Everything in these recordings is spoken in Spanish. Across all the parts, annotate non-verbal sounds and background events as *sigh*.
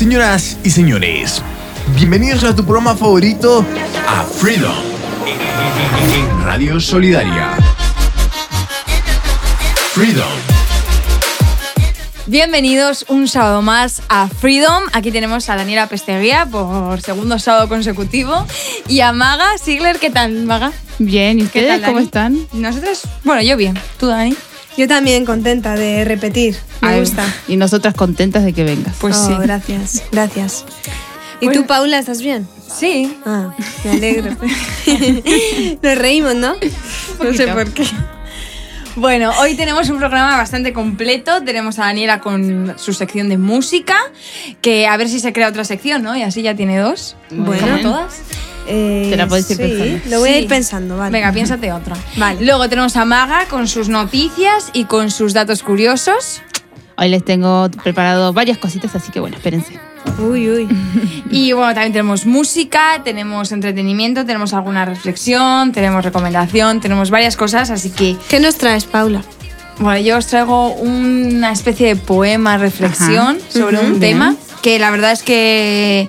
Señoras y señores, bienvenidos a tu programa favorito, a Freedom, en Radio Solidaria. Freedom. Bienvenidos un sábado más a Freedom. Aquí tenemos a Daniela Pesteguía por segundo sábado consecutivo y a Maga Sigler. ¿Qué tal, Maga? Bien, ¿y ¿Qué ustedes tal, cómo están? Nosotros, bueno, yo bien. ¿Tú, Dani? Yo también contenta de repetir. Me Ay, gusta. Y nosotras contentas de que vengas. Pues Oh, sí. Gracias, gracias. ¿Y Bueno. tú, Paula, estás bien? Sí. Ah, me *laughs* alegro. *laughs* Nos reímos, ¿no? No sé por qué. Bueno, hoy tenemos un programa bastante completo. Tenemos a Daniela con su sección de música, que a ver si se crea otra sección, ¿no? Y así ya tiene dos. Muy como todas. Eh, Te la podéis ir sí, pensando. Lo voy a ir pensando, vale. Venga, piénsate otra. Vale. Luego tenemos a Maga con sus noticias y con sus datos curiosos. Hoy les tengo preparado varias cositas, así que bueno, espérense. Uy, uy. *laughs* Y bueno, también tenemos música, tenemos entretenimiento, tenemos alguna reflexión, tenemos recomendación, tenemos varias cosas, así que ¿Qué nos traes, Paula? bueno, yo os traigo una especie de poema reflexión Ajá. sobre un tema que la verdad es que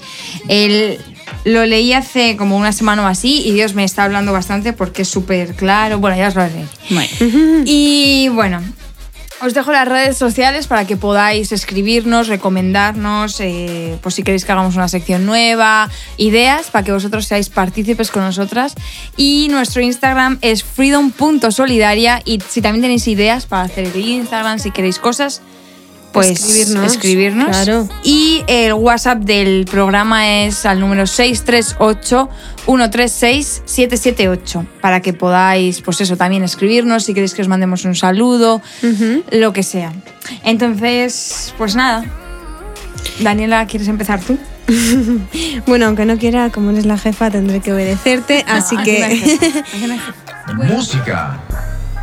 el- lo leí hace como una semana o así y Dios me está hablando bastante porque es súper claro. Bueno, ya os lo haré. Bueno, Y bueno, os dejo las redes sociales para que podáis escribirnos, recomendarnos, eh, pues si queréis que hagamos una sección nueva, ideas para que vosotros seáis partícipes con nosotras. Y nuestro Instagram es freedom.solidaria y si también tenéis ideas para hacer el Instagram, si queréis cosas, pues Escribirnos, escribirnos. claro. Y el WhatsApp del programa es al número 638-136-778 para que podáis, pues eso, también escribirnos si queréis que os mandemos un saludo, lo que sea. Entonces, pues nada. Daniela, ¿quieres empezar tú? *laughs* Bueno, aunque no quiera, como eres la jefa, tendré que obedecerte, así que... *laughs* Música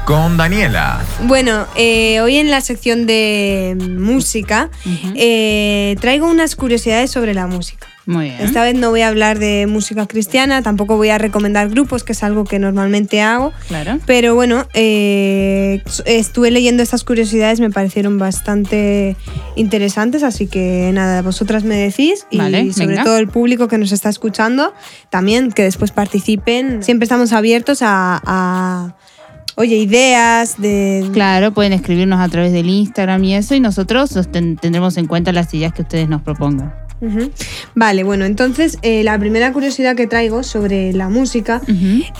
con Daniela. Bueno, eh, hoy en la sección de música eh, traigo unas curiosidades sobre la música. muy bien. Esta vez no voy a hablar de música cristiana, tampoco voy a recomendar grupos, que es algo que normalmente hago. Claro. Pero bueno, eh, estuve leyendo estas curiosidades, me parecieron bastante interesantes, así que nada, vosotras me decís y Vale, sobre venga. todo el público que nos está escuchando, también que después participen. Siempre estamos abiertos a, a, oye, ideas de... Claro, pueden escribirnos a través del Instagram y eso, y nosotros ten- tendremos en cuenta las ideas que ustedes nos propongan. Vale, bueno, entonces eh, la primera curiosidad que traigo sobre la música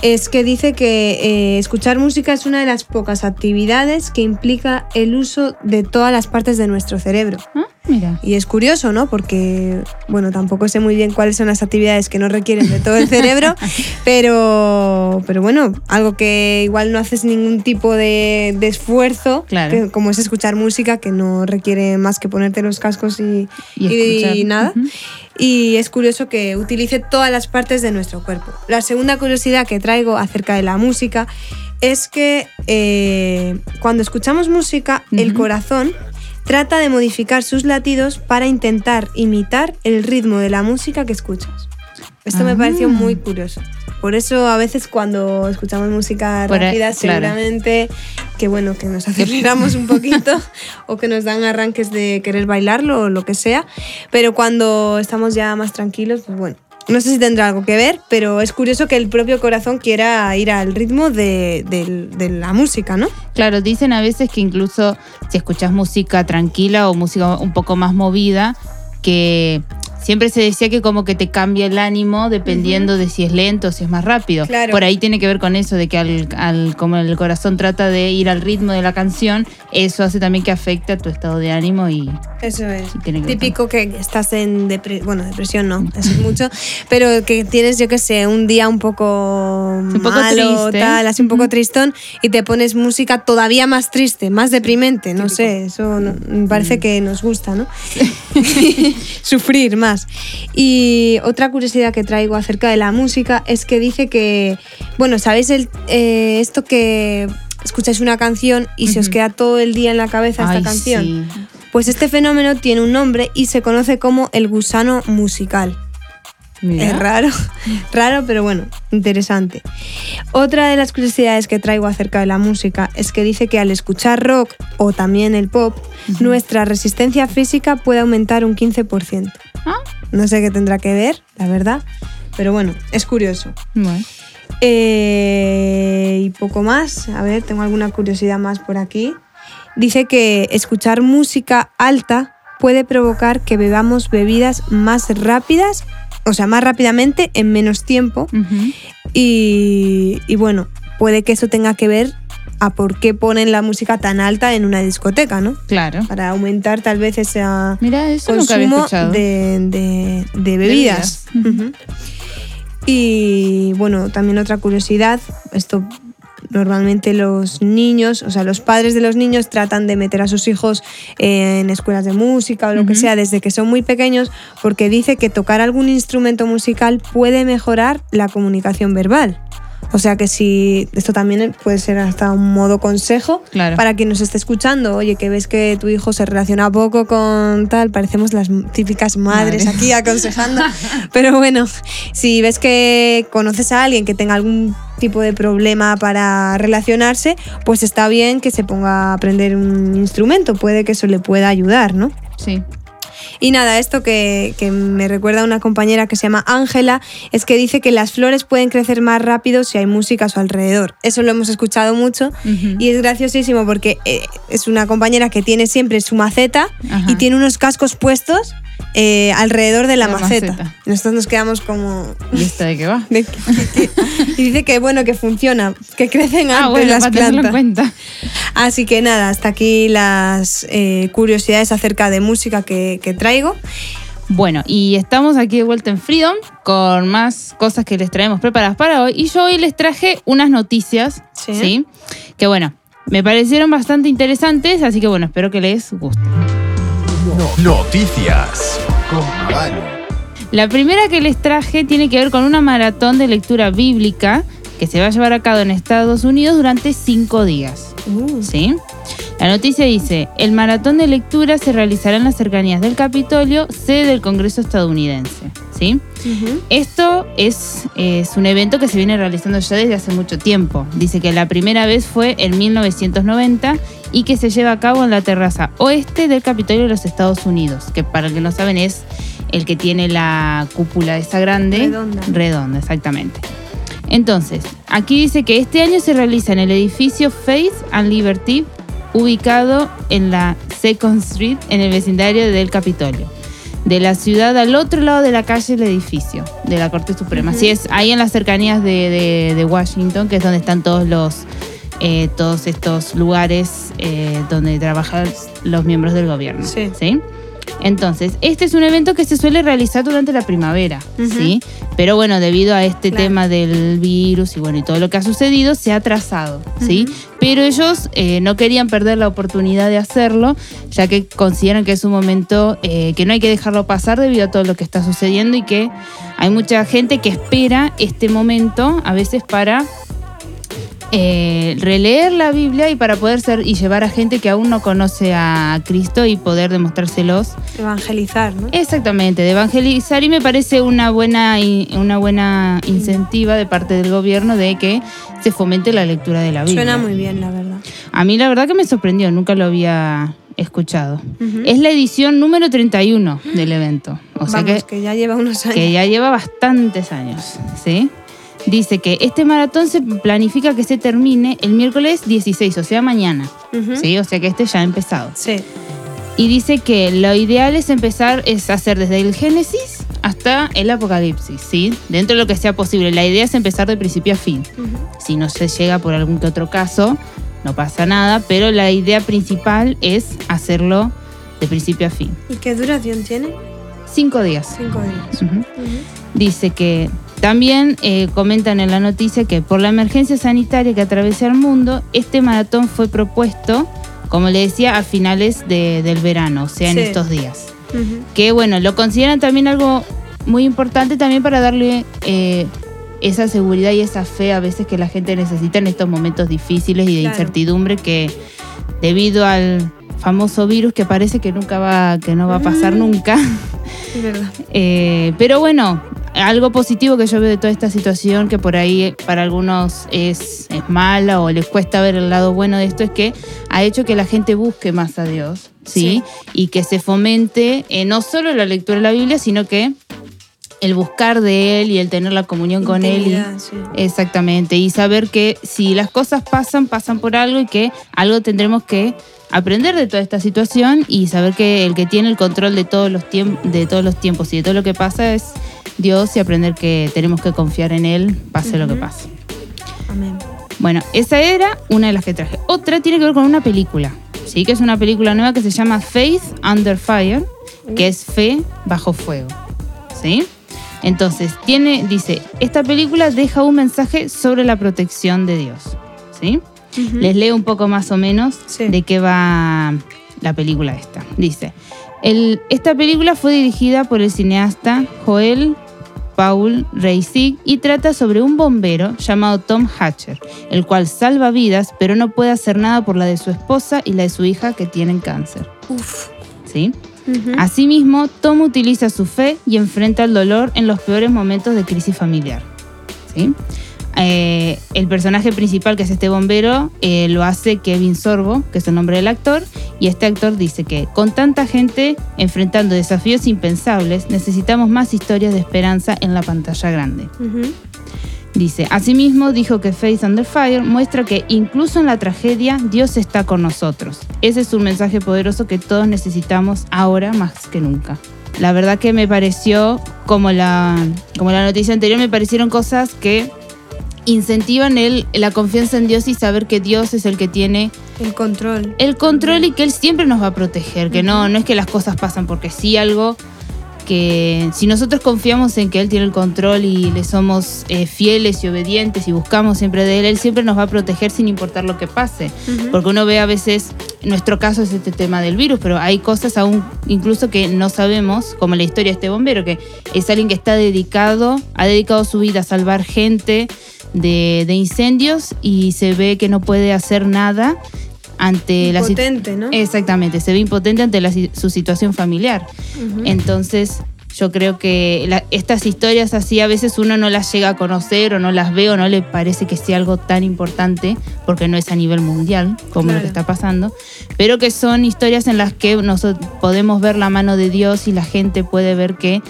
es que dice que eh, escuchar música es una de las pocas actividades que implica el uso de todas las partes de nuestro cerebro. Ah, mira. Y es curioso, ¿no? Porque, bueno, tampoco sé muy bien cuáles son las actividades que no requieren de todo el cerebro, *laughs* pero, pero bueno, algo que igual no haces ningún tipo de, de esfuerzo, Claro. que- como es escuchar música, que no requiere más que ponerte los cascos y, Y nada. Y es curioso que utilice todas las partes de nuestro cuerpo. La segunda curiosidad que traigo acerca de la música es que eh, cuando escuchamos música, el corazón trata de modificar sus latidos para intentar imitar el ritmo de la música que escuchas. Esto me Ah. pareció muy curioso. Por eso a veces cuando escuchamos música Por ahí, rápida, seguramente que bueno, que nos aceleramos un poquito *laughs* o que nos dan arranques de querer bailarlo o lo que sea. Pero cuando estamos ya más tranquilos, pues bueno. No sé si tendrá algo que ver, pero es curioso que el propio corazón quiera ir al ritmo de, de la música, ¿no? Claro, dicen a veces que incluso si escuchas música tranquila o música un poco más movida, que siempre se decía que como que te cambia el ánimo dependiendo de si es lento o si es más rápido. Claro. Por ahí tiene que ver con eso, de que al, al- como el corazón trata de ir al ritmo de la canción, eso hace también que afecte a tu estado de ánimo y Eso es. Sí, tiene que Típico que estás en depresión, bueno, depresión no, eso es mucho, *laughs* pero que tienes, yo qué sé, un día un poco Un poco malo, triste. tal, así un poco tristón, y te pones música todavía más triste, más deprimente, no sé, eso no- me parece Mm. que nos gusta, ¿no? *laughs* *laughs* Sufrir más. Y otra curiosidad que traigo acerca de la música es que dice que, bueno, ¿sabéis el, eh, esto que escucháis una canción y se os queda todo el día en la cabeza esta canción? sí. Pues este fenómeno tiene un nombre y se conoce como el gusano musical. Mira. Es raro, *laughs* raro, pero bueno, interesante. Otra de las curiosidades que traigo acerca de la música es que dice que al escuchar rock o también el pop, nuestra resistencia física puede aumentar un 15%. Ah. No sé qué tendrá que ver, la verdad. Pero bueno, es curioso. Bueno. Eh, y poco más. A ver, tengo alguna curiosidad más por aquí. Dice que escuchar música alta puede provocar que bebamos bebidas más rápidas, o sea, más rápidamente en menos tiempo. Y bueno, puede que eso tenga que ver a por qué ponen la música tan alta en una discoteca, ¿no? Claro. Para aumentar tal vez ese había consumo de, de- de bebidas. bebidas. Ujú. Y bueno, también otra curiosidad, esto normalmente los niños, o sea, los padres de los niños tratan de meter a sus hijos en escuelas de música o lo que sea desde que son muy pequeños porque dice que tocar algún instrumento musical puede mejorar la comunicación verbal. O sea que si esto también puede ser hasta un modo consejo Claro. para quien nos esté escuchando, oye, que ves que tu hijo se relaciona poco con tal, parecemos las típicas madres Madre. aquí aconsejando. *laughs* Pero bueno, si ves que conoces a alguien que tenga algún tipo de problema para relacionarse, pues está bien que se ponga a aprender un instrumento, puede que eso le pueda ayudar, ¿no? Sí. Y nada, esto que, que me recuerda a una compañera que se llama Ángela, es que dice que las flores pueden crecer más rápido si hay música a su alrededor. Eso lo hemos escuchado mucho Ujú. y es graciosísimo porque eh, es una compañera que tiene siempre su maceta Ajá. y tiene unos cascos puestos eh, alrededor de la, La maceta. maceta. Nosotros nos quedamos como... ¿Y esta de qué va? *laughs* de que- que- y dice que bueno, que funciona, que crecen Ah, antes bueno, las plantas. cuenta. Así que nada, hasta aquí las eh, curiosidades acerca de música que, que traigo. Bueno, y estamos aquí de vuelta en Freedom con más cosas que les traemos preparadas para hoy. Y yo hoy les traje unas noticias, Sí. ¿sí? Que bueno, me parecieron bastante interesantes, así que bueno, espero que les guste. Noticias con. La primera que les traje tiene que ver con una maratón de lectura bíblica que se va a llevar a cabo en Estados Unidos durante cinco días. ¿Sí? La noticia dice, el maratón de lectura se realizará en las cercanías del Capitolio, sede del Congreso estadounidense. ¿Sí? Esto es, es un evento que se viene realizando ya desde hace mucho tiempo. Dice que la primera vez fue en 1990 y que se lleva a cabo en la terraza oeste del Capitolio de los Estados Unidos, que para el que no saben es el que tiene la cúpula esa grande. Redonda. Redonda, exactamente. Entonces, aquí dice que este año se realiza en el edificio Faith and Liberty, ubicado en la Second Street, en el vecindario del Capitolio. De la ciudad al otro lado de la calle el edificio de la Corte Suprema. Así es, ahí en las cercanías de, de- de Washington, que es donde están todos los eh, todos estos lugares eh, donde trabajan los miembros del gobierno. Sí. Entonces, este es un evento que se suele realizar durante la primavera. ¿sí? Pero bueno, debido a este Claro. tema del virus y bueno, y todo lo que ha sucedido, se ha atrasado, ¿sí? Ujú. Pero ellos eh, no querían perder la oportunidad de hacerlo, ya que consideran que es un momento eh, que no hay que dejarlo pasar debido a todo lo que está sucediendo y que hay mucha gente que espera este momento a veces para eh, releer la Biblia y para poder ser y llevar a gente que aún no conoce a Cristo y poder demostrárselos Evangelizar, ¿no? exactamente de evangelizar y me parece una buena una buena incentiva de parte del gobierno de que se fomente la lectura de la Biblia. Suena muy bien, la verdad. A mí la verdad que me sorprendió, nunca lo había escuchado. Es la edición número 31 del evento, o sea Vamos, que que ya lleva unos años. que ya lleva bastantes años, ¿sí? Dice que este maratón se planifica que se termine el miércoles 16, o sea, mañana. ¿sí? O sea que este ya ha empezado. Sí. Y dice que lo ideal es empezar, es hacer desde el Génesis hasta el Apocalipsis, ¿sí? Dentro de lo que sea posible. La idea es empezar de principio a fin. Si no se llega por algún que otro caso, no pasa nada, pero la idea principal es hacerlo de principio a fin. ¿Y qué duración tiene? Cinco días. Cinco días. Dice que también eh, comentan en la noticia que por la emergencia sanitaria que atraviesa el mundo, este maratón fue propuesto, como le decía, a finales de- del verano, o sea, en Sí. estos días. Que bueno, lo consideran también algo muy importante también para darle eh, esa seguridad y esa fe a veces que la gente necesita en estos momentos difíciles y de Claro. incertidumbre que debido al famoso virus que parece que nunca va, que no va a pasar nunca. Es verdad. *laughs* Eh, pero bueno, algo positivo que yo veo de toda esta situación, que por ahí eh, para algunos es, es mala o les cuesta ver el lado bueno de esto, es que ha hecho que la gente busque más a Dios, ¿sí? Sí. Y que se fomente eh, no solo la lectura de la Biblia, sino que el buscar de Él y el tener la comunión con Él. y- sí. Exactamente, y saber que si las cosas pasan, pasan por algo y que algo tendremos que aprender de toda esta situación y saber que el que tiene el control de todos los, de todos los tiempos y de todo lo que pasa es Dios y aprender que tenemos que confiar en Él, pase lo que pase. Amén. Bueno, esa era una de las que traje. Otra tiene que ver con una película, ¿sí? Que es una película nueva que se llama Faith Under Fire, que es Fe bajo fuego, ¿sí? Entonces, tiene, dice, esta película deja un mensaje sobre la protección de Dios, ¿sí? Les leo un poco más o menos Sí. de qué va la película esta. Dice, el- esta película fue dirigida por el cineasta Joel Paul Reisig y trata sobre un bombero llamado Tom Hatcher, el cual salva vidas pero no puede hacer nada por la de su esposa y la de su hija que tienen cáncer. Uf. ¿Sí? Asimismo, Tom utiliza su fe y enfrenta el dolor en los peores momentos de crisis familiar. ¿sí? Eh, el personaje principal, que es este bombero, eh, lo hace Kevin Sorbo, que es el nombre del actor, y este actor dice que con tanta gente enfrentando desafíos impensables, necesitamos más historias de esperanza en la pantalla grande. Ujú. Dice, asimismo dijo que Faith Under Fire muestra que incluso en la tragedia Dios está con nosotros. Ese es un mensaje poderoso que todos necesitamos ahora más que nunca. La verdad que me pareció, como la, como la noticia anterior, me parecieron cosas que incentivan el, la confianza en Dios y saber que Dios es el que tiene El control. el control y que Él siempre nos va a proteger, que no, no es que las cosas pasan porque sí algo que si nosotros confiamos en que Él tiene el control y le somos eh, fieles y obedientes y buscamos siempre de Él, Él siempre nos va a proteger sin importar lo que pase. Porque uno ve a veces, en nuestro caso es este tema del virus, pero hay cosas aún incluso que no sabemos, como la historia de este bombero, que es alguien que está dedicado, ha dedicado su vida a salvar gente de, de incendios y se ve que no puede hacer nada ante la situación. Potente, ¿no? Exactamente, se ve impotente ante la su situación familiar. Entonces, yo creo que la- estas historias así a veces uno no las llega a conocer o no las ve o no le parece que sea algo tan importante porque no es a nivel mundial como lo que está pasando, pero que son historias en las que nosotros podemos ver la mano de Dios y la gente puede ver que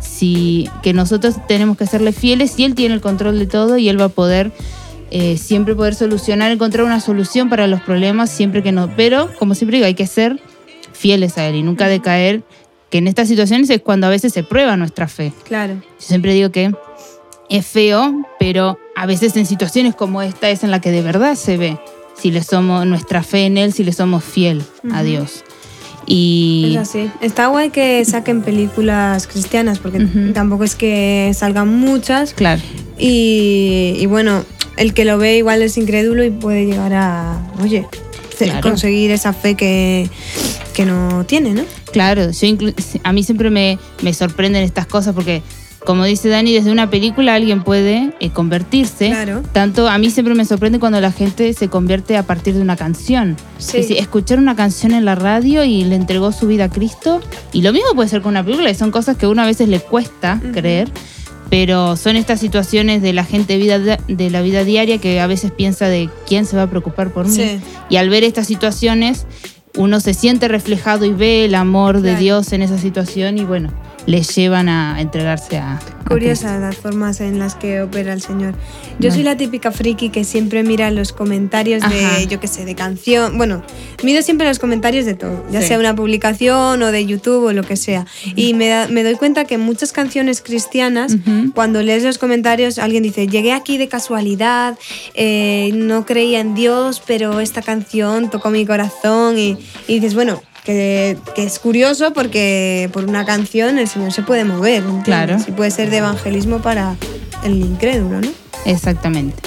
si que nosotros tenemos que serle fieles y él tiene el control de todo y él va a poder eh, siempre poder solucionar, encontrar una solución para los problemas siempre que no. Pero, como siempre digo, hay que ser fieles a él y nunca decaer, que en estas situaciones es cuando a veces se prueba nuestra fe. Claro. Yo siempre digo que es feo, pero a veces en situaciones como esta es en la que de verdad se ve si le somos nuestra fe en él, si le somos fiel a. Dios. Y Es así. Está guay que saquen películas cristianas, porque Ujú. tampoco es que salgan muchas. claro, Y, y bueno, el que lo ve igual es incrédulo y puede llegar a, oye, Claro. conseguir esa fe que, que no tiene, ¿no? Claro, yo a mí siempre me, me sorprenden estas cosas porque, como dice Dani, desde una película alguien puede eh, convertirse. Claro. Tanto a mí siempre me sorprende cuando la gente se convierte a partir de una canción. Sí. Es decir, escuchar una canción en la radio y le entregó su vida a Cristo. Y lo mismo puede ser con una película, y son cosas que a uno a veces le cuesta creer. Pero son estas situaciones de la gente vida, de la vida diaria que a veces piensa de quién se va a preocupar por mí. Sí. Y al ver estas situaciones, uno se siente reflejado y ve el amor de. Dios en esa situación y bueno, le llevan a entregarse a... Curiosas las formas en las que opera el Señor. Yo soy la típica friki que siempre mira los comentarios Ajá. de, yo qué sé, de canción. Bueno, miro siempre los comentarios de todo, ya Sí. sea una publicación o de YouTube o lo que sea. Y me, da- me doy cuenta que muchas canciones cristianas, cuando lees los comentarios, alguien dice, llegué aquí de casualidad, eh, no creía en Dios, pero esta canción tocó mi corazón. Y, y dices, bueno. Que, que es curioso porque por una canción el Señor se puede mover, ¿entiendes? Claro. Y puede ser de evangelismo para el incrédulo, ¿no? Exactamente.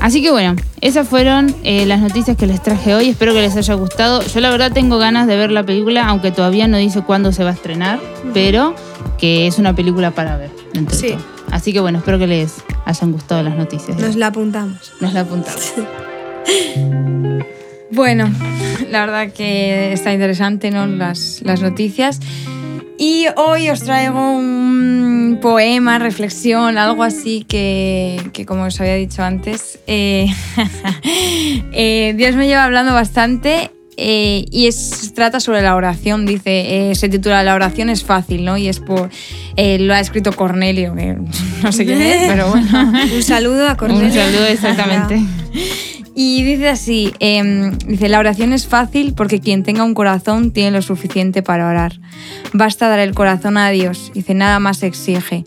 Así que bueno, esas fueron eh, las noticias que les traje hoy. Espero que les haya gustado. Yo la verdad tengo ganas de ver la película, aunque todavía no dice cuándo se va a estrenar, pero que es una película para ver. Sí. todo. Así que bueno, espero que les hayan gustado las noticias. Nos la apuntamos. Nos la apuntamos. *laughs* Bueno, la verdad que está interesante, ¿no? Las, las noticias. Y hoy os traigo un poema, reflexión, algo así que, que como os había dicho antes, eh, *laughs* eh, Dios me lleva hablando bastante eh, y es, trata sobre la oración, dice, eh, se titula La oración es fácil, ¿no? Y es por, eh, lo ha escrito Cornelio, que *laughs* no sé quién es, pero bueno. *laughs* Un saludo a Cornelio. Un saludo, exactamente. Y dice así, em, dice, la oración es fácil porque quien tenga un corazón tiene lo suficiente para orar. Basta dar el corazón a Dios, dice, nada más exige.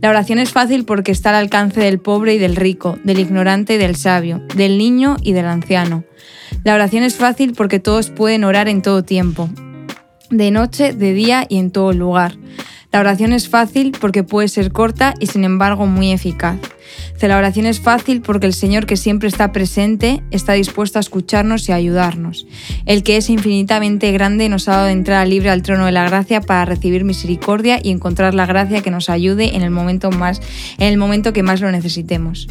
La oración es fácil porque está al alcance del pobre y del rico, del ignorante y del sabio, del niño y del anciano. La oración es fácil porque todos pueden orar en todo tiempo, de noche, de día y en todo lugar. La oración es fácil porque puede ser corta y sin embargo muy eficaz. La oración es fácil porque el Señor que siempre está presente está dispuesto a escucharnos y a ayudarnos. El que es infinitamente grande nos ha dado entrada libre al trono de la gracia para recibir misericordia y encontrar la gracia que nos ayude en el momento, más, en el momento que más lo necesitemos.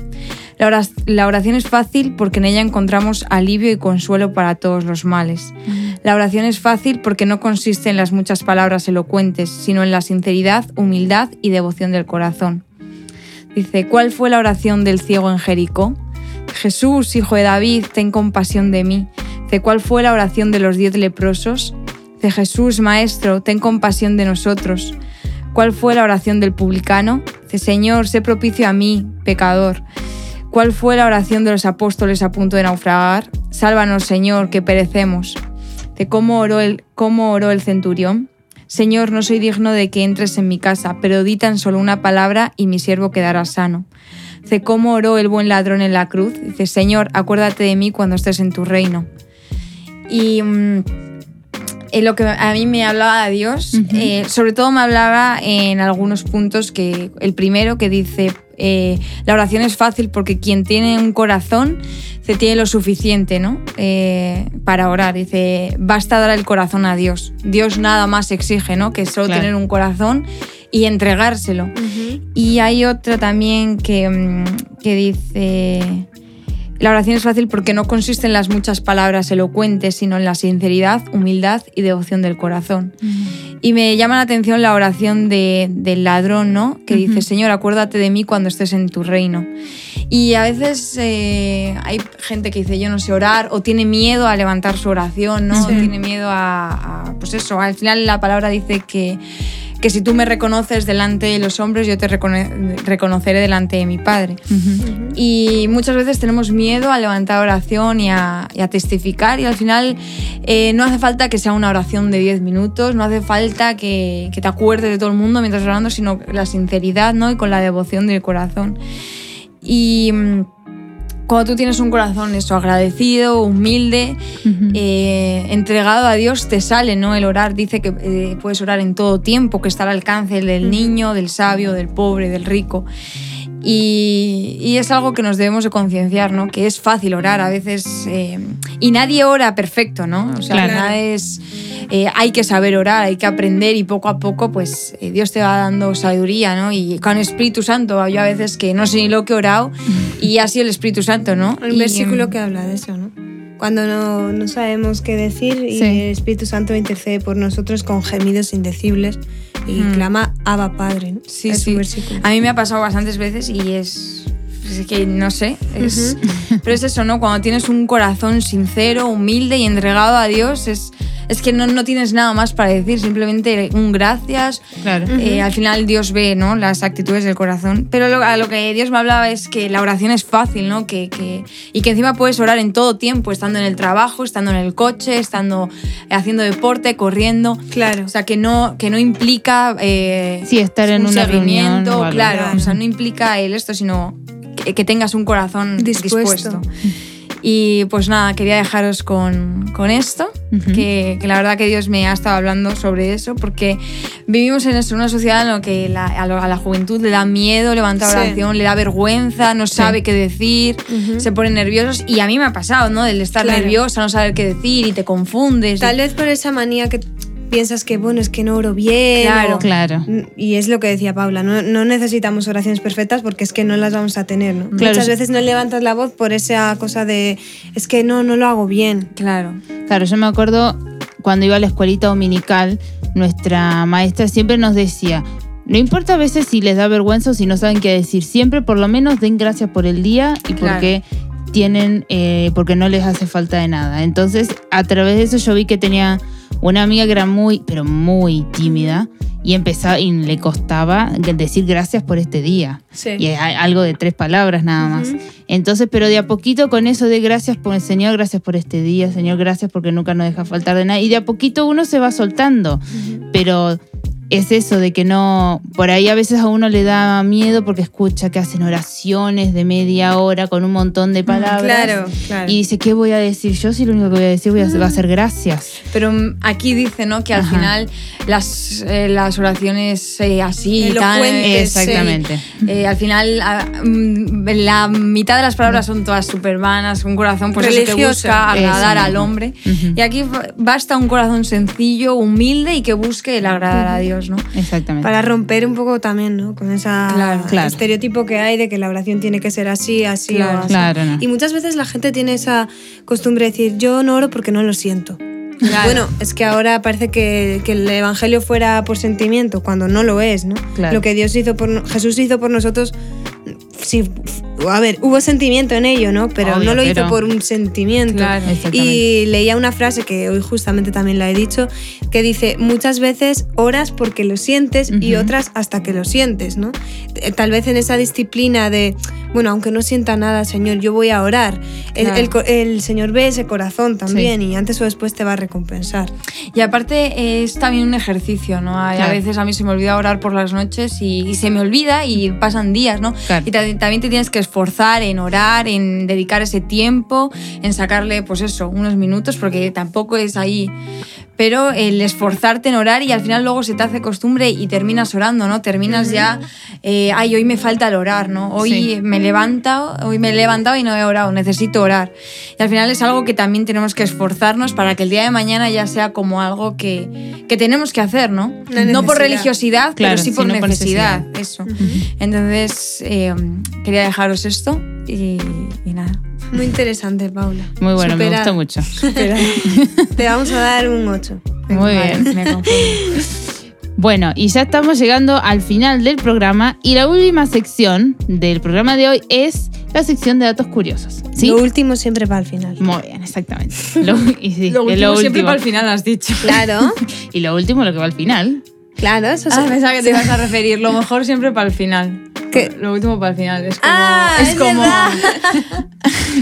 La oración es fácil porque en ella encontramos alivio y consuelo para todos los males. La oración es fácil porque no consiste en las muchas palabras elocuentes, sino en la sinceridad, humildad y devoción del corazón. Dice, ¿cuál fue la oración del ciego en Jericó? Jesús, hijo de David, ten compasión de mí. Dice, ¿cuál fue la oración de los diez leprosos? Dice, Jesús, Maestro, ten compasión de nosotros. ¿Cuál fue la oración del publicano? Dice, Señor, sé propicio a mí, pecador. ¿Cuál fue la oración de los apóstoles a punto de naufragar? Sálvanos, Señor, que perecemos. De cómo oró el, cómo oró el centurión. Señor, no soy digno de que entres en mi casa, pero di tan solo una palabra y mi siervo quedará sano. De cómo oró el buen ladrón en la cruz. Dice, Señor, acuérdate de mí cuando estés en tu reino. Y mm, en lo que a mí me hablaba Dios, eh, sobre todo me hablaba en algunos puntos que el primero que dice, eh, la oración es fácil porque quien tiene un corazón se tiene lo suficiente ¿no? Eh, para orar. Dice, basta dar el corazón a Dios. Dios nada más exige ¿no? que solo Claro. tener un corazón y entregárselo. Y hay otra también que, mm, que dice, la oración es fácil porque no consiste en las muchas palabras elocuentes, sino en la sinceridad, humildad y devoción del corazón. Y me llama la atención la oración de- del ladrón, ¿no? Que dice, Señor, acuérdate de mí cuando estés en tu reino. Y a veces eh, hay gente que dice, yo no sé orar, o tiene miedo a levantar su oración, ¿no? Sí. Tiene miedo a, a, pues eso, al final la palabra dice que, que si tú me reconoces delante de los hombres, yo te recono- reconoceré delante de mi Padre. Y muchas veces tenemos miedo a levantar oración y a, y a testificar y al final eh, no hace falta que sea una oración de 10 minutos, no hace falta que, que te acuerdes de todo el mundo mientras orando, sino la sinceridad ¿no? y con la devoción del corazón. Y mm, cuando tú tienes un corazón eso, agradecido, humilde, eh, entregado a Dios, te sale ¿no? el orar. Dice que eh, puedes orar en todo tiempo, que está al alcance del niño, del sabio, del pobre, del rico. Y, y es algo que nos debemos de concienciar, ¿no? Que es fácil orar a veces eh, y nadie ora perfecto, ¿no? O sea, Claro. nada es, eh, hay que saber orar, hay que aprender y poco a poco, pues eh, Dios te va dando sabiduría, ¿no? Y con el Espíritu Santo, yo a veces que no sé ni lo que he orado y sido el Espíritu Santo, ¿no? Un Y, versículo em, que habla de eso, ¿no? Cuando no, no sabemos qué decir y Sí. el Espíritu Santo intercede por nosotros con gemidos indecibles y Mm. clama Abba Padre. ¿no? Sí, es sí. un versículo. A mí me ha pasado bastantes veces y es. Es que no sé. Es, *laughs* Pero es eso, ¿no? Cuando tienes un corazón sincero, humilde y entregado a Dios, es, es que no, no tienes nada más para decir, simplemente un gracias. Claro. Eh, al final Dios ve ¿no? las actitudes del corazón. Pero lo, a lo que Dios me hablaba es que la oración es fácil, ¿no? Que, que- y que encima puedes orar en todo tiempo, estando en el trabajo, estando en el coche, estando haciendo deporte, corriendo. Claro. O sea, que no, que no implica. eh, Sí, estar en un una reunión claro. Claro. O sea, no implica el esto, sino que, que tengas un corazón Dispuesto. dispuesto. Y pues nada, quería dejaros con, con esto, que, que la verdad que Dios me ha estado hablando sobre eso, porque vivimos en eso, una sociedad en la que la- a, la juventud le da miedo levantar Sí. oración, le da vergüenza, no sabe qué decir, se ponen nerviosos. Y a mí me ha pasado, ¿no? Del estar Claro. nerviosa, no saber qué decir y te confundes. Tal vez por esa manía que piensas que, bueno, es que no oro bien. Claro. o- Claro. Y es lo que decía Paula, no, no necesitamos oraciones perfectas porque es que no las vamos a tener. ¿no? Claro. Muchas veces no levantas la voz por esa cosa de, es que no, no lo hago bien. Claro. Claro, yo me acuerdo cuando iba a la escuelita dominical nuestra maestra siempre nos decía, no importa a veces si les da vergüenza o si no saben qué decir, siempre por lo menos den gracias por el día y Claro. porque tienen, eh, porque no les hace falta de nada. Entonces, a través de eso yo vi que tenía una amiga que era muy, pero muy tímida y empezaba y le costaba decir gracias por este día. Sí. Y algo de tres palabras nada más. Entonces, pero de a poquito con eso de gracias por el Señor, gracias por este día, Señor, gracias porque nunca nos deja faltar de nada. Y de a poquito uno se va soltando. Pero es eso de que no, por ahí a veces a uno le da miedo porque escucha que hacen oraciones de media hora con un montón de palabras. Claro, claro. Y dice, ¿qué voy a decir? Yo sí lo único que voy a decir voy a va a ser gracias. Pero mm, aquí dice, ¿no? Que al Ajá. final las, eh, las oraciones eh, así, tan, Elocuentes, sí. Exactamente. eh, al final a- mm, la mitad de las palabras son todas súper vanas, un corazón pues eso que busca agradar al hombre. Ujú. Y aquí basta un corazón sencillo, humilde y que busque el agradar a Dios, ¿no? Exactamente. Para romper un poco también, ¿no? Con ese Claro. Claro. estereotipo que hay de que la oración tiene que ser así, así Claro. o así. No. Y muchas veces la gente tiene esa costumbre de decir, yo no oro porque no lo siento. Claro. Bueno, es que ahora parece que, que el evangelio fuera por sentimiento, cuando no lo es, ¿no? Claro. Lo que Dios hizo por Jesús hizo por nosotros, sí, a ver, hubo sentimiento en ello, ¿no? Pero Obvio, no lo hizo pero- por un sentimiento. Claro. Y leía una frase que hoy justamente también la he dicho, que dice, muchas veces oras porque lo sientes y Ujú. otras hasta que lo sientes, ¿no? Eh, Tal vez en esa disciplina de, bueno, aunque no sienta nada, Señor, yo voy a orar. El, Claro. el co- el Señor ve ese corazón también y antes o después te va a recompensar. Y aparte eh, es también un ejercicio, ¿no? Hay- A Claro. veces a mí se me olvida orar por las noches y, y se me olvida y pasan días, ¿no? Y ta- también te tienes que esforzar en orar, en dedicar ese tiempo, en sacarle, pues eso, unos minutos, porque tampoco es ahí. Pero el esforzarte en orar y al final luego se te hace costumbre y terminas orando, ¿no? Terminas ya, eh, ay, hoy me falta el orar, ¿no? Hoy Sí. me levanto, hoy me he levantado y no he orado, necesito orar. Y al final es algo que también tenemos que esforzarnos para que el día de mañana ya sea como algo que, que tenemos que hacer, ¿no? No por necesidad. religiosidad, Claro, pero sí por sino por necesidad, necesidad. eso. Entonces, eh, quería dejaros esto y, y nada. Muy interesante, Paula. Muy bueno, me Superada. gusta mucho. *laughs* Te vamos a dar un 8. Muy Vale, bien. me. *laughs* Bueno, y ya estamos llegando al final del programa y la última sección del programa de hoy es la sección de datos curiosos. ¿Sí? Lo último siempre va al final. Muy bien, exactamente. Lo, *laughs* y sí, Lo es último siempre para el final has dicho. Claro, Y lo último, lo que va al final. claro, eso Ah, se- pensaba que te ibas a referir. Lo mejor siempre para el final. ¿Qué? Lo último para el final. Es como. Ah, es es como verdad.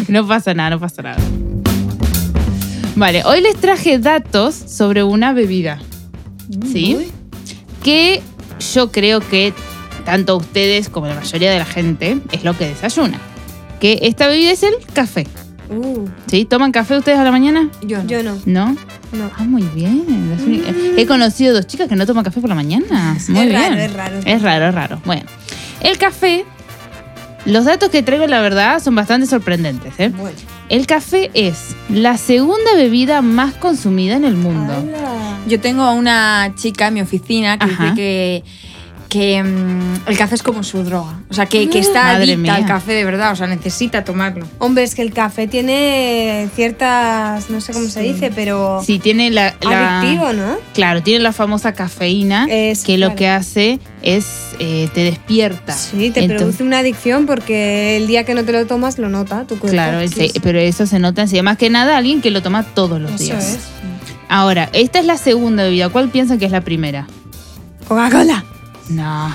No pasa nada, no pasa nada. Vale, hoy les traje datos sobre una bebida. ¿Sí? Que yo creo que tanto ustedes como la mayoría de la gente es lo que desayuna. Que esta bebida es el café. Uh, ¿Sí? ¿Toman café ustedes a la mañana? Yo no. yo no, ¿No? no. Ah, muy bien. Únicas- He conocido dos chicas que no toman café por la mañana. Muy Es bien. raro, es raro. Es raro, es raro. Bueno, el café, los datos que traigo, la verdad, son bastante sorprendentes. ¿eh? Bueno. El café es la segunda bebida más consumida en el mundo. Yo tengo a una chica en mi oficina que Ajá. dice que, que mm, el café es como su droga. O sea, que, que está Madre adicta al café de verdad. O sea, necesita tomarlo. Hombre, es que el café tiene ciertas, no sé cómo se dice, pero Sí, tiene la, la- adictivo, ¿no? Claro, tiene la famosa cafeína Es, que lo que hace es eh, te despierta. Sí, te Entonces- produce una adicción porque el día que no te lo tomas lo nota tu cuerpo. Claro, Sí, pero eso se nota enseguida. Más que nada alguien que lo toma todos los Eso días. es. Ahora, esta es la segunda bebida. ¿Cuál piensan que es la primera? Coca-Cola. No.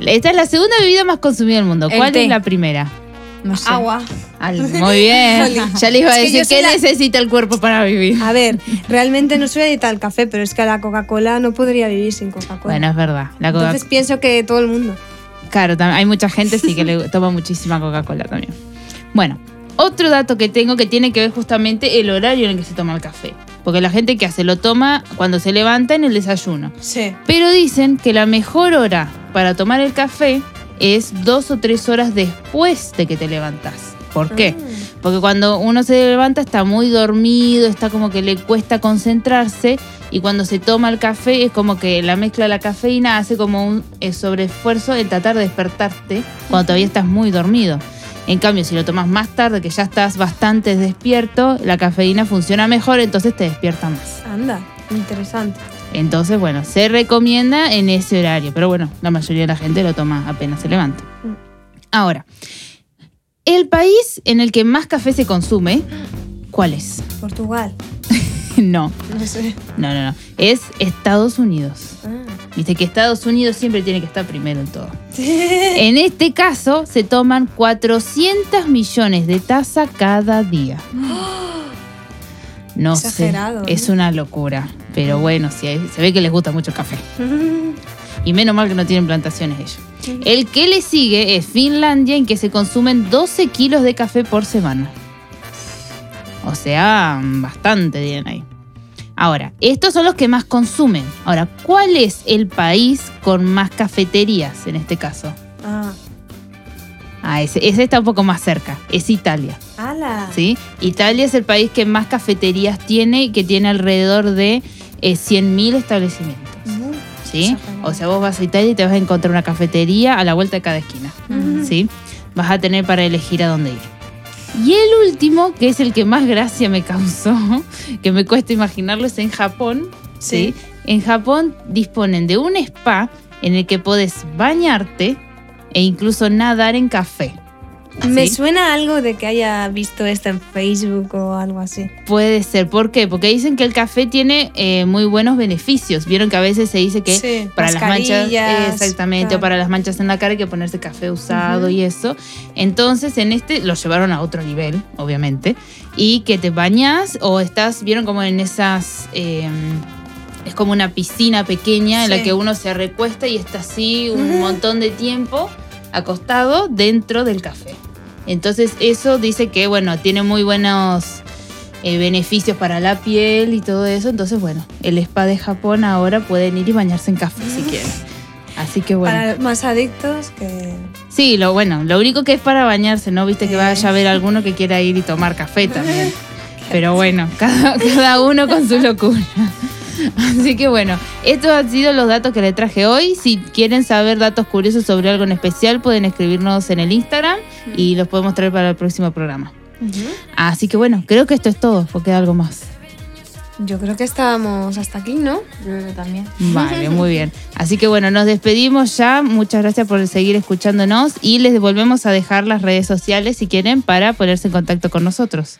Esta es la segunda bebida más consumida del mundo. El ¿Cuál té. es la primera? No sé. Agua. Al- *laughs* muy bien. ya les iba a Es que decir yo soy qué la- necesita el cuerpo para vivir. A ver, realmente no soy adicta al café, pero es que la Coca-Cola no podría vivir sin Coca-Cola. Bueno, es verdad. La Coca- Entonces pienso que todo el mundo. Claro, tam- hay mucha gente sí que le *laughs* toma muchísima Coca-Cola también. Bueno, otro dato que tengo que tiene que ver justamente el horario en el que se toma el café. Porque la gente que hace lo toma cuando se levanta en el desayuno. Sí. Pero dicen que la mejor hora para tomar el café es dos o tres horas después de que te levantas. ¿Por qué? Porque cuando uno se levanta está muy dormido, está como que le cuesta concentrarse y cuando se toma el café es como que la mezcla de la cafeína hace como un eh, sobreesfuerzo en tratar de despertarte cuando todavía estás muy dormido. En cambio, si lo tomas más tarde, que ya estás bastante despierto, la cafeína funciona mejor, entonces te despierta más. Anda, interesante. Entonces, bueno, se recomienda en ese horario, pero bueno, la mayoría de la gente lo toma apenas se levanta. Ahora, el país en el que más café se consume, ¿cuál es? Portugal. *laughs* no, No sé. no, no, no. Es Estados Unidos. Ah. Viste que Estados Unidos siempre tiene que estar primero en todo. *laughs* En este caso, se toman 400 millones de tazas cada día. No Exagerado, sé, ¿eh? es una locura. Pero bueno, sí, se ve que les gusta mucho el café. *laughs* Y menos mal que no tienen plantaciones ellos. El que le sigue es Finlandia, en que se consumen 12 kilos de café por semana. O sea, bastante bien ahí. Ahora, estos son los que más consumen. Ahora, ¿cuál es el país con más cafeterías en este caso? Ah. Ah, ese, ese está un poco más cerca. Es Italia. ¡Hala! ¿sí? Italia es el país que más cafeterías tiene y que tiene alrededor de eh, 100.000 establecimientos. Uh, ¿sí? O sea, vos vas a Italia y te vas a encontrar una cafetería a la vuelta de cada esquina. ¿sí? Vas a tener para elegir a dónde ir. Y el último, que es el que más gracia me causó, *laughs* que me cuesta imaginarlo, es en Japón. ¿sí? Sí. En Japón disponen de un spa en el que podés bañarte e incluso nadar en café. Me suena algo de que haya visto esto en Facebook o algo así. Puede ser. ¿Por qué? Porque dicen que el café tiene eh, muy buenos beneficios. Vieron que a veces se dice que Sí, para las manchas, exactamente, claro. o para las manchas en la cara hay que ponerse café usado y eso. Entonces, en este lo llevaron a otro nivel, obviamente. Y que te bañas o estás, vieron como en esas. eh, es como una piscina pequeña en la que uno se recuesta y está así un montón de tiempo acostado dentro del café. Entonces eso dice que, bueno, tiene muy buenos eh, beneficios para la piel y todo eso. Entonces, bueno, el spa de Japón ahora pueden ir y bañarse en café si quieren. Así que bueno. Para más adictos que... Sí, lo bueno, lo único que es para bañarse, ¿no? Viste que vaya a haber alguno que quiera ir y tomar café también. *laughs* Pero bueno, cada, cada uno con su locura. *laughs* Así que bueno, estos han sido los datos que le traje hoy. Si quieren saber datos curiosos sobre algo en especial, pueden escribirnos en el Instagram y los podemos traer para el próximo programa. Así que bueno, creo que esto es todo, o queda algo más. Yo creo que estábamos hasta aquí, ¿no? Yo creo que también. Vale, muy bien. Así que bueno, nos despedimos ya. Muchas gracias por seguir escuchándonos y les volvemos a dejar las redes sociales si quieren para ponerse en contacto con nosotros.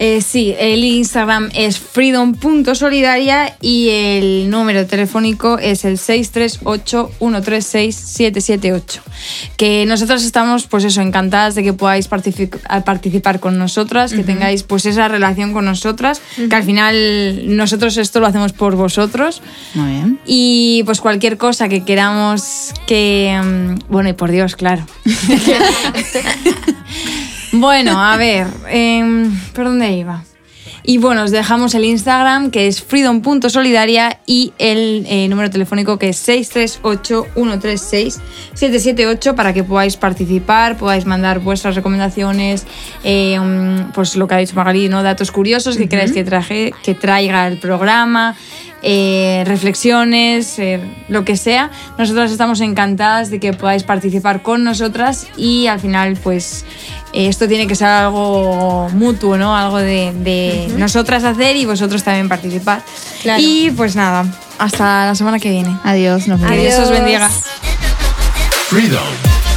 Eh, sí, el Instagram es freedom.solidaria y el número telefónico es el 638-136-778. Que nosotros estamos, pues eso, encantadas de que podáis participar con nosotras, que tengáis pues esa relación con nosotras, que al final nosotros esto lo hacemos por vosotros. Muy bien. Y pues cualquier cosa que queramos que... mm, Bueno, y por Dios, claro. *laughs* bueno, a ver, em, ¿por dónde iba? Y bueno, os dejamos el Instagram que es freedom.solidaria y el eh, número telefónico que es 638-136-778 para que podáis participar, podáis mandar vuestras recomendaciones, eh, mm, pues lo que ha dicho Magali, ¿no? datos curiosos que queráis que, traje, que traiga el programa, eh, reflexiones, eh, lo que sea. Nosotras estamos encantadas de que podáis participar con nosotras y al final pues eh, esto tiene que ser algo mutuo, ¿no? Algo de, de nosotras hacer y vosotros también participar. Claro. Y pues nada, hasta la semana que viene. Adiós, nos vemos. Que Dios os bendiga. Freedom